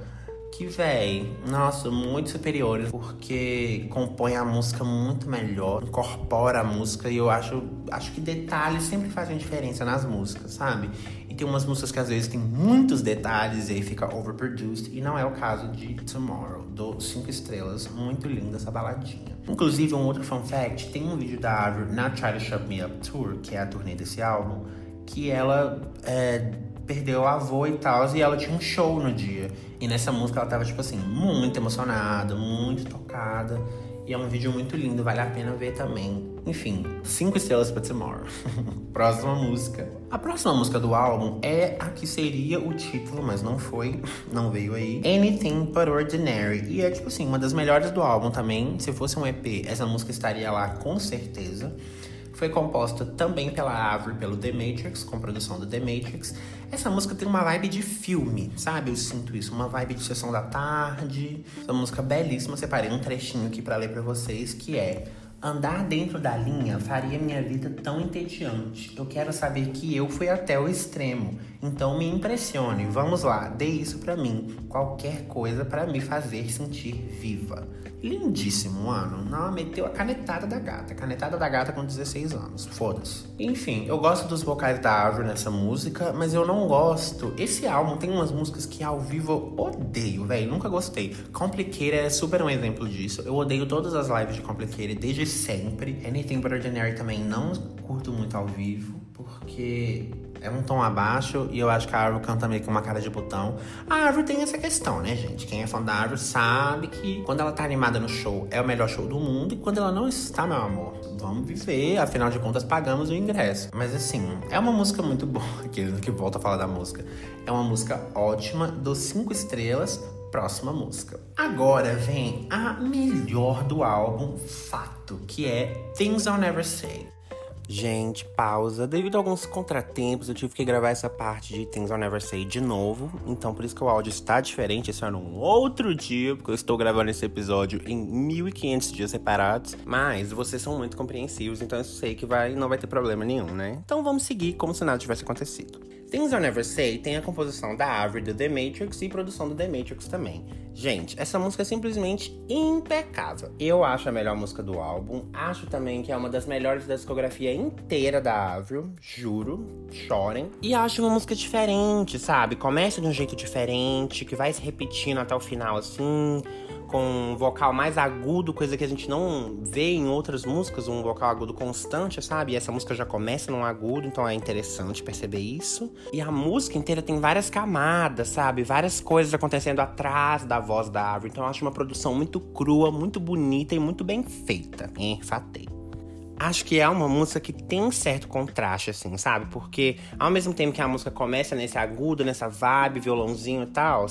que, véi, nossa, muito superiores, porque compõe a música muito melhor, incorpora a música e eu acho, acho que detalhes sempre fazem diferença nas músicas, sabe? Tem umas músicas que às vezes tem muitos detalhes e aí fica overproduced, e não é o caso de Tomorrow, do 5 estrelas, muito linda essa baladinha. Inclusive, um outro fun fact, tem um vídeo da Avril na Try to Shut Me Up Tour, que é a turnê desse álbum, que ela é, perdeu o avô e tal, e ela tinha um show no dia. E nessa música ela tava, tipo assim, muito emocionada, muito tocada. E é um vídeo muito lindo, vale a pena ver também. Enfim, cinco estrelas pra Tomorrow. próxima música. A próxima música do álbum é a que seria o título, mas não foi, não veio aí. Anything But Ordinary. E é, tipo assim, uma das melhores do álbum também. Se fosse um EP, essa música estaria lá com certeza. Foi composta também pela Avril, pelo The Matrix, com produção do The Matrix. Essa música tem uma vibe de filme, sabe? Eu sinto isso, uma vibe de sessão da tarde. Essa música belíssima, separei um trechinho aqui para ler para vocês, que é Andar dentro da linha faria minha vida tão entediante. Eu quero saber que eu fui até o extremo. Então me impressione. Vamos lá, dê isso para mim. Qualquer coisa para me fazer sentir viva. Lindíssimo, mano. Não, meteu a canetada da gata. Canetada da gata com 16 anos. Foda-se. Enfim, eu gosto dos vocais da Avril nessa música, mas eu não gosto. Esse álbum tem umas músicas que ao vivo eu odeio, velho. Nunca gostei. Complicated é super um exemplo disso. Eu odeio todas as lives de Complicated desde sempre. Anything But Ordinary também não curto muito ao vivo, porque é um tom abaixo e eu acho que a árvore canta meio que uma cara de botão. A árvore tem essa questão, né, gente? Quem é fã da árvore sabe que quando ela tá animada no show é o melhor show do mundo e quando ela não está, meu amor, vamos viver, afinal de contas pagamos o ingresso. Mas assim, é uma música muito boa, aquele que volta a falar da música. É uma música ótima, dos cinco estrelas, próxima música. Agora vem a melhor do álbum, fato, que é Things I'll Never Say. Gente, pausa. Devido a alguns contratempos, eu tive que gravar essa parte de Things I'll Never Say de novo. Então, por isso que o áudio está diferente. Esse é num outro dia, porque eu estou gravando esse episódio em 1500 dias separados. Mas vocês são muito compreensivos, então eu sei que vai, não vai ter problema nenhum, né? Então vamos seguir como se nada tivesse acontecido. Things I'll Never Say tem a composição da Avril do The Matrix e produção do The Matrix também. Gente, essa música é simplesmente impecável. Eu acho a melhor música do álbum. Acho também que é uma das melhores da discografia inteira da Avril, juro. Chorem. E acho uma música diferente, sabe? Começa de um jeito diferente, que vai se repetindo até o final assim com um vocal mais agudo, coisa que a gente não vê em outras músicas, um vocal agudo constante, sabe? E essa música já começa num agudo, então é interessante perceber isso. E a música inteira tem várias camadas, sabe? Várias coisas acontecendo atrás da voz da árvore. Então eu acho uma produção muito crua, muito bonita e muito bem feita. Enfatei acho que é uma música que tem um certo contraste, assim, sabe? Porque ao mesmo tempo que a música começa nesse agudo, nessa vibe, violãozinho e tal,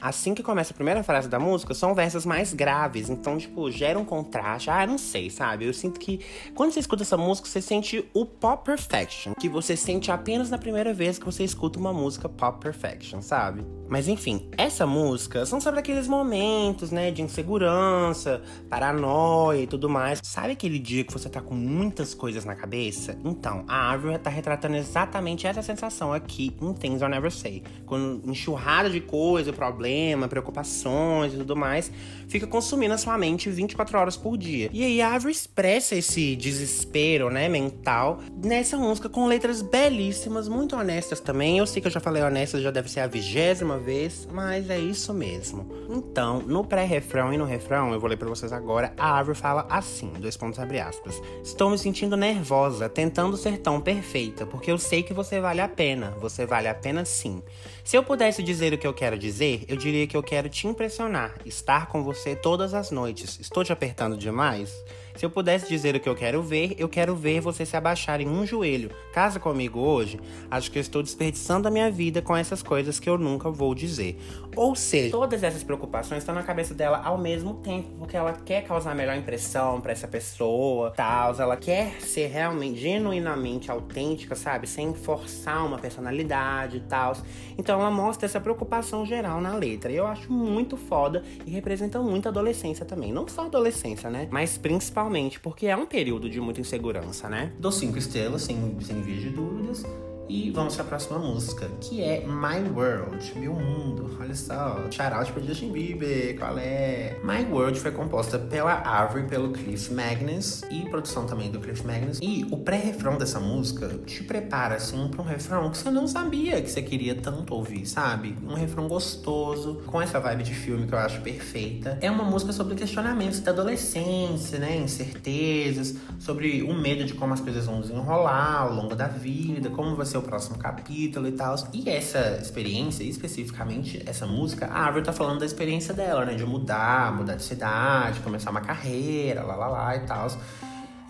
assim que começa a primeira frase da música, são versos mais graves. Então, tipo, gera um contraste. Ah, não sei, sabe? Eu sinto que quando você escuta essa música, você sente o pop perfection, que você sente apenas na primeira vez que você escuta uma música pop perfection, sabe? Mas enfim, essa música são sobre aqueles momentos, né, de insegurança, paranoia e tudo mais. Sabe aquele dia que você tá com muitas coisas na cabeça? Então, a Avril tá retratando exatamente essa sensação aqui em Things I'll Never Say. Quando enxurrada de coisa, problema, preocupações e tudo mais, fica consumindo a sua mente 24 horas por dia. E aí a Avril expressa esse desespero, né, mental nessa música com letras belíssimas, muito honestas também. Eu sei que eu já falei honestas, já deve ser a vigésima vez, mas é isso mesmo. Então, no pré-refrão e no refrão, eu vou ler para vocês agora, a árvore fala assim, dois pontos abre aspas. Estou me sentindo nervosa, tentando ser tão perfeita, porque eu sei que você vale a pena, você vale a pena sim. Se eu pudesse dizer o que eu quero dizer, eu diria que eu quero te impressionar, estar com você todas as noites. Estou te apertando demais? Se eu pudesse dizer o que eu quero ver, eu quero ver você se abaixar em um joelho. Casa comigo hoje? Acho que eu estou desperdiçando a minha vida com essas coisas que eu nunca vou dizer. Ou seja, todas essas preocupações estão na cabeça dela ao mesmo tempo, porque ela quer causar a melhor impressão para essa pessoa, tal, ela quer ser realmente genuinamente autêntica, sabe, sem forçar uma personalidade e tal. Então ela mostra essa preocupação geral na letra. E eu acho muito foda e representa muito a adolescência também, não só a adolescência, né, mas principalmente porque é um período de muita insegurança, né? Dou cinco estrelas, sem, sem vir de dúvidas. E vamos para a próxima música, que é My World, Meu Mundo. Olha só, shout para Justin Bieber, qual é? My World foi composta pela Avery, pelo Cliff Magnus e produção também do Cliff Magnus. E o pré-refrão dessa música te prepara assim para um refrão que você não sabia que você queria tanto ouvir, sabe? Um refrão gostoso, com essa vibe de filme que eu acho perfeita. É uma música sobre questionamentos da adolescência, né? Incertezas, sobre o medo de como as coisas vão desenrolar ao longo da vida, como ser o próximo capítulo e tal. E essa experiência, especificamente essa música, a Árvore tá falando da experiência dela, né? De mudar, mudar de cidade, começar uma carreira, lá lá lá e tal.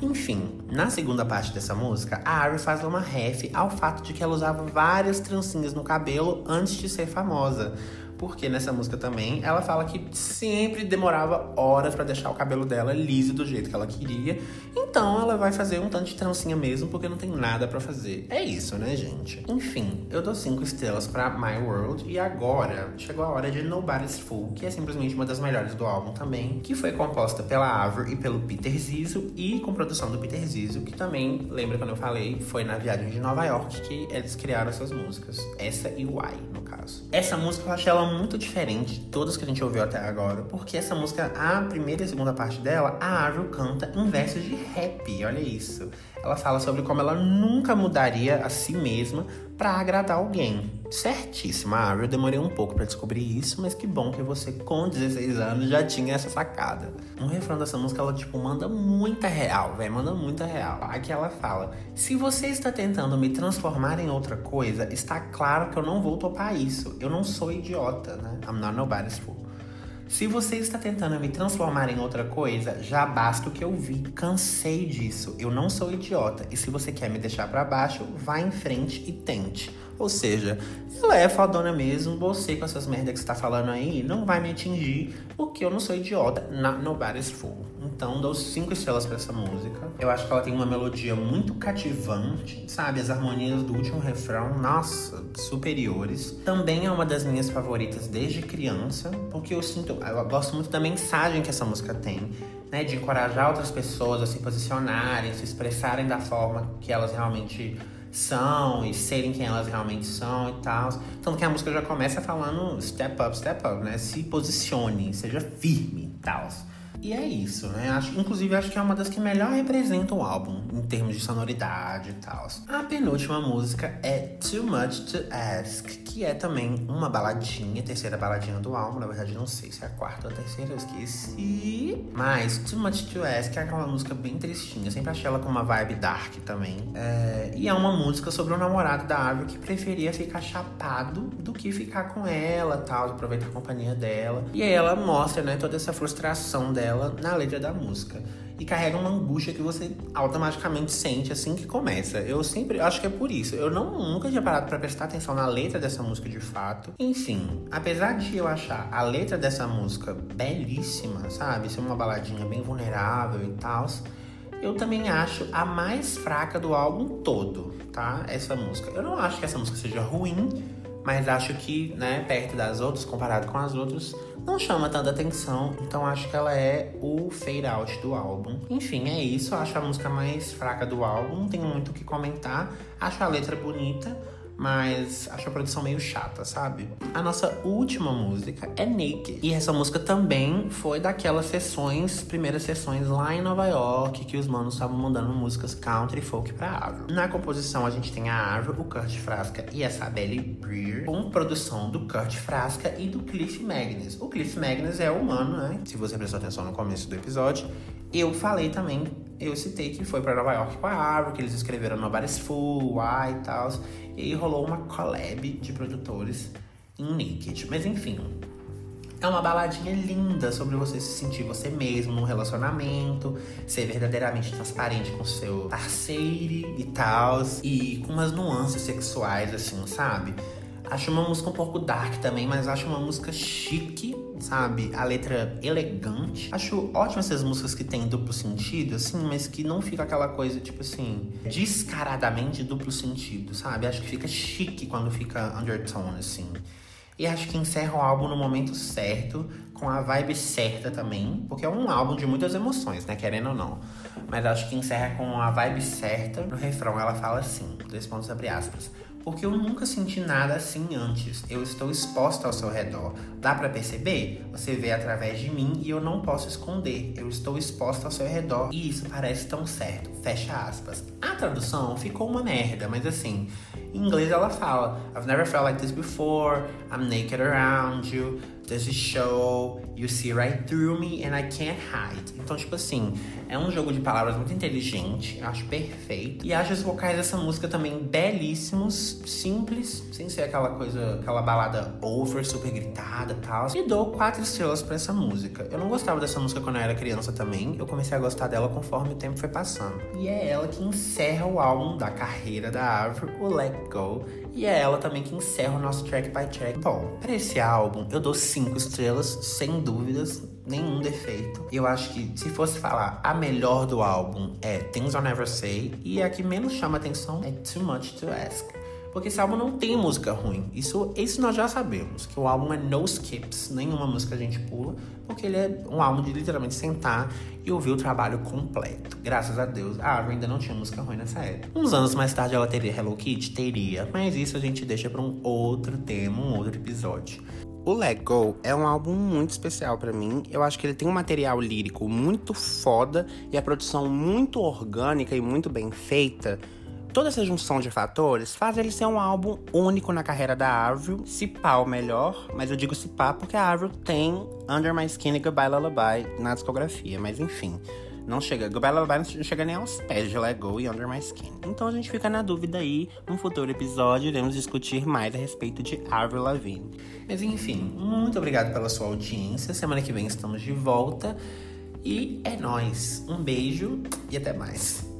Enfim, na segunda parte dessa música, a Ari faz uma ref ao fato de que ela usava várias trancinhas no cabelo antes de ser famosa porque nessa música também ela fala que sempre demorava horas para deixar o cabelo dela liso do jeito que ela queria. Então ela vai fazer um tanto de trancinha mesmo, porque não tem nada para fazer. É isso, né, gente? Enfim, eu dou cinco estrelas para My World e agora chegou a hora de Nobody's Fool, que é simplesmente uma das melhores do álbum também, que foi composta pela Avril e pelo Peter Zizzo e com produção do Peter Zizzo, que também, lembra quando eu falei, foi na viagem de Nova York que eles criaram essas músicas. Essa e Why, no caso. Essa música eu achei ela muito diferente de todas que a gente ouviu até agora, porque essa música, a primeira e segunda parte dela, a Avril canta em versos de rap, olha isso. Ela fala sobre como ela nunca mudaria a si mesma para agradar alguém. Certíssima, Avril. Eu demorei um pouco para descobrir isso, mas que bom que você, com 16 anos, já tinha essa sacada. Um refrão dessa música, ela, tipo, manda muita real, velho. Manda muita real. Aqui ela fala: Se você está tentando me transformar em outra coisa, está claro que eu não vou topar isso. Eu não sou idiota, né? I'm not nobody's fool. Se você está tentando me transformar em outra coisa, já basta o que eu vi. Cansei disso. Eu não sou idiota. E se você quer me deixar para baixo, vá em frente e tente. Ou seja, ela é fodona mesmo, você com essas merdas que você tá falando aí não vai me atingir, porque eu não sou idiota, not nobody's fool. Então, dou cinco estrelas para essa música. Eu acho que ela tem uma melodia muito cativante, sabe? As harmonias do último refrão, nossa, superiores. Também é uma das minhas favoritas desde criança, porque eu sinto, eu gosto muito da mensagem que essa música tem. Né, de encorajar outras pessoas a se posicionarem, se expressarem da forma que elas realmente são e serem quem elas realmente são e tal. Tanto que a música já começa falando step up, step up, né? Se posicione, seja firme e tal. E é isso, né? Acho, inclusive, acho que é uma das que melhor representa o álbum, em termos de sonoridade e tal. A penúltima música é Too Much to Ask, que é também uma baladinha, terceira baladinha do álbum. Na verdade, não sei se é a quarta ou a terceira, eu esqueci. Mas Too Much to Ask é aquela música bem tristinha. Sempre achei ela com uma vibe dark também. É... E é uma música sobre o namorado da Árvore que preferia ficar chapado do que ficar com ela, tal, aproveitar a companhia dela. E aí ela mostra, né, toda essa frustração dela dela na letra da música. E carrega uma angústia que você automaticamente sente assim que começa. Eu sempre acho que é por isso. Eu não nunca tinha parado para prestar atenção na letra dessa música de fato. Enfim, apesar de eu achar a letra dessa música belíssima, sabe? Ser uma baladinha bem vulnerável e tal, eu também acho a mais fraca do álbum todo, tá? Essa música. Eu não acho que essa música seja ruim, mas acho que, né, perto das outras, comparado com as outras, não chama tanta atenção. Então acho que ela é o fade out do álbum. Enfim, é isso. Acho a música mais fraca do álbum. Não tenho muito o que comentar. Acho a letra bonita mas acho a produção meio chata, sabe? A nossa última música é Naked. E essa música também foi daquelas sessões, primeiras sessões lá em Nova York, que os manos estavam mandando músicas country folk pra Avril. Na composição a gente tem a Avril, o Kurt Frasca e a Sabelle Breer, com produção do Kurt Frasca e do Cliff Magnus. O Cliff Magnus é o mano, né? Se você prestou atenção no começo do episódio, eu falei também eu citei que foi para Nova York com a Árvore, que eles escreveram Nobody's Fool, Why e tal. E rolou uma collab de produtores em Naked. Mas enfim, é uma baladinha linda sobre você se sentir você mesmo num relacionamento, ser verdadeiramente transparente com seu parceiro e tal, e com umas nuances sexuais, assim, sabe? Acho uma música um pouco dark também, mas acho uma música chique, sabe? A letra elegante. Acho ótimas essas músicas que tem duplo sentido, assim, mas que não fica aquela coisa, tipo assim, descaradamente duplo sentido, sabe? Acho que fica chique quando fica undertone, assim. E acho que encerra o álbum no momento certo, com a vibe certa também, porque é um álbum de muitas emoções, né? Querendo ou não. Mas acho que encerra com a vibe certa. No refrão ela fala assim, dois pontos abre aspas. Porque eu nunca senti nada assim antes. Eu estou exposta ao seu redor. Dá para perceber? Você vê através de mim e eu não posso esconder. Eu estou exposta ao seu redor e isso parece tão certo. Fecha aspas. A tradução ficou uma merda, mas assim, em inglês ela fala: I've never felt like this before. I'm naked around you. There's a show, you see right through me and I can't hide. Então, tipo assim, é um jogo de palavras muito inteligente, acho perfeito. E acho os vocais dessa música também belíssimos, simples, sem ser aquela coisa, aquela balada over, super gritada e tal. E dou quatro estrelas para essa música. Eu não gostava dessa música quando eu era criança também, eu comecei a gostar dela conforme o tempo foi passando. E é ela que encerra o álbum da carreira da Avril, o Go. E é ela também que encerra o nosso track by track. Bom, para esse álbum eu dou cinco estrelas, sem dúvidas, nenhum defeito. Eu acho que se fosse falar a melhor do álbum é Things I Never Say e a que menos chama atenção é Too Much to Ask. Porque esse álbum não tem música ruim. Isso, isso nós já sabemos. Que o álbum é no skips, nenhuma música a gente pula. Porque ele é um álbum de literalmente sentar e ouvir o trabalho completo. Graças a Deus, a Árvore ainda não tinha música ruim nessa época. Uns anos mais tarde ela teria Hello Kitty? Teria. Mas isso a gente deixa para um outro tema, um outro episódio. O Let Go é um álbum muito especial para mim. Eu acho que ele tem um material lírico muito foda e a produção muito orgânica e muito bem feita. Toda essa junção de fatores faz ele ser um álbum único na carreira da Avril, se pá o melhor, mas eu digo se pá porque a Avril tem Under My Skin e Goodbye Lullaby na discografia, mas enfim, não chega, Goodbye Lullaby não chega nem aos pés de Let Go e Under My Skin. Então a gente fica na dúvida aí, num futuro episódio iremos discutir mais a respeito de Avril Lavigne. Mas enfim, muito obrigado pela sua audiência, semana que vem estamos de volta e é nós. Um beijo e até mais.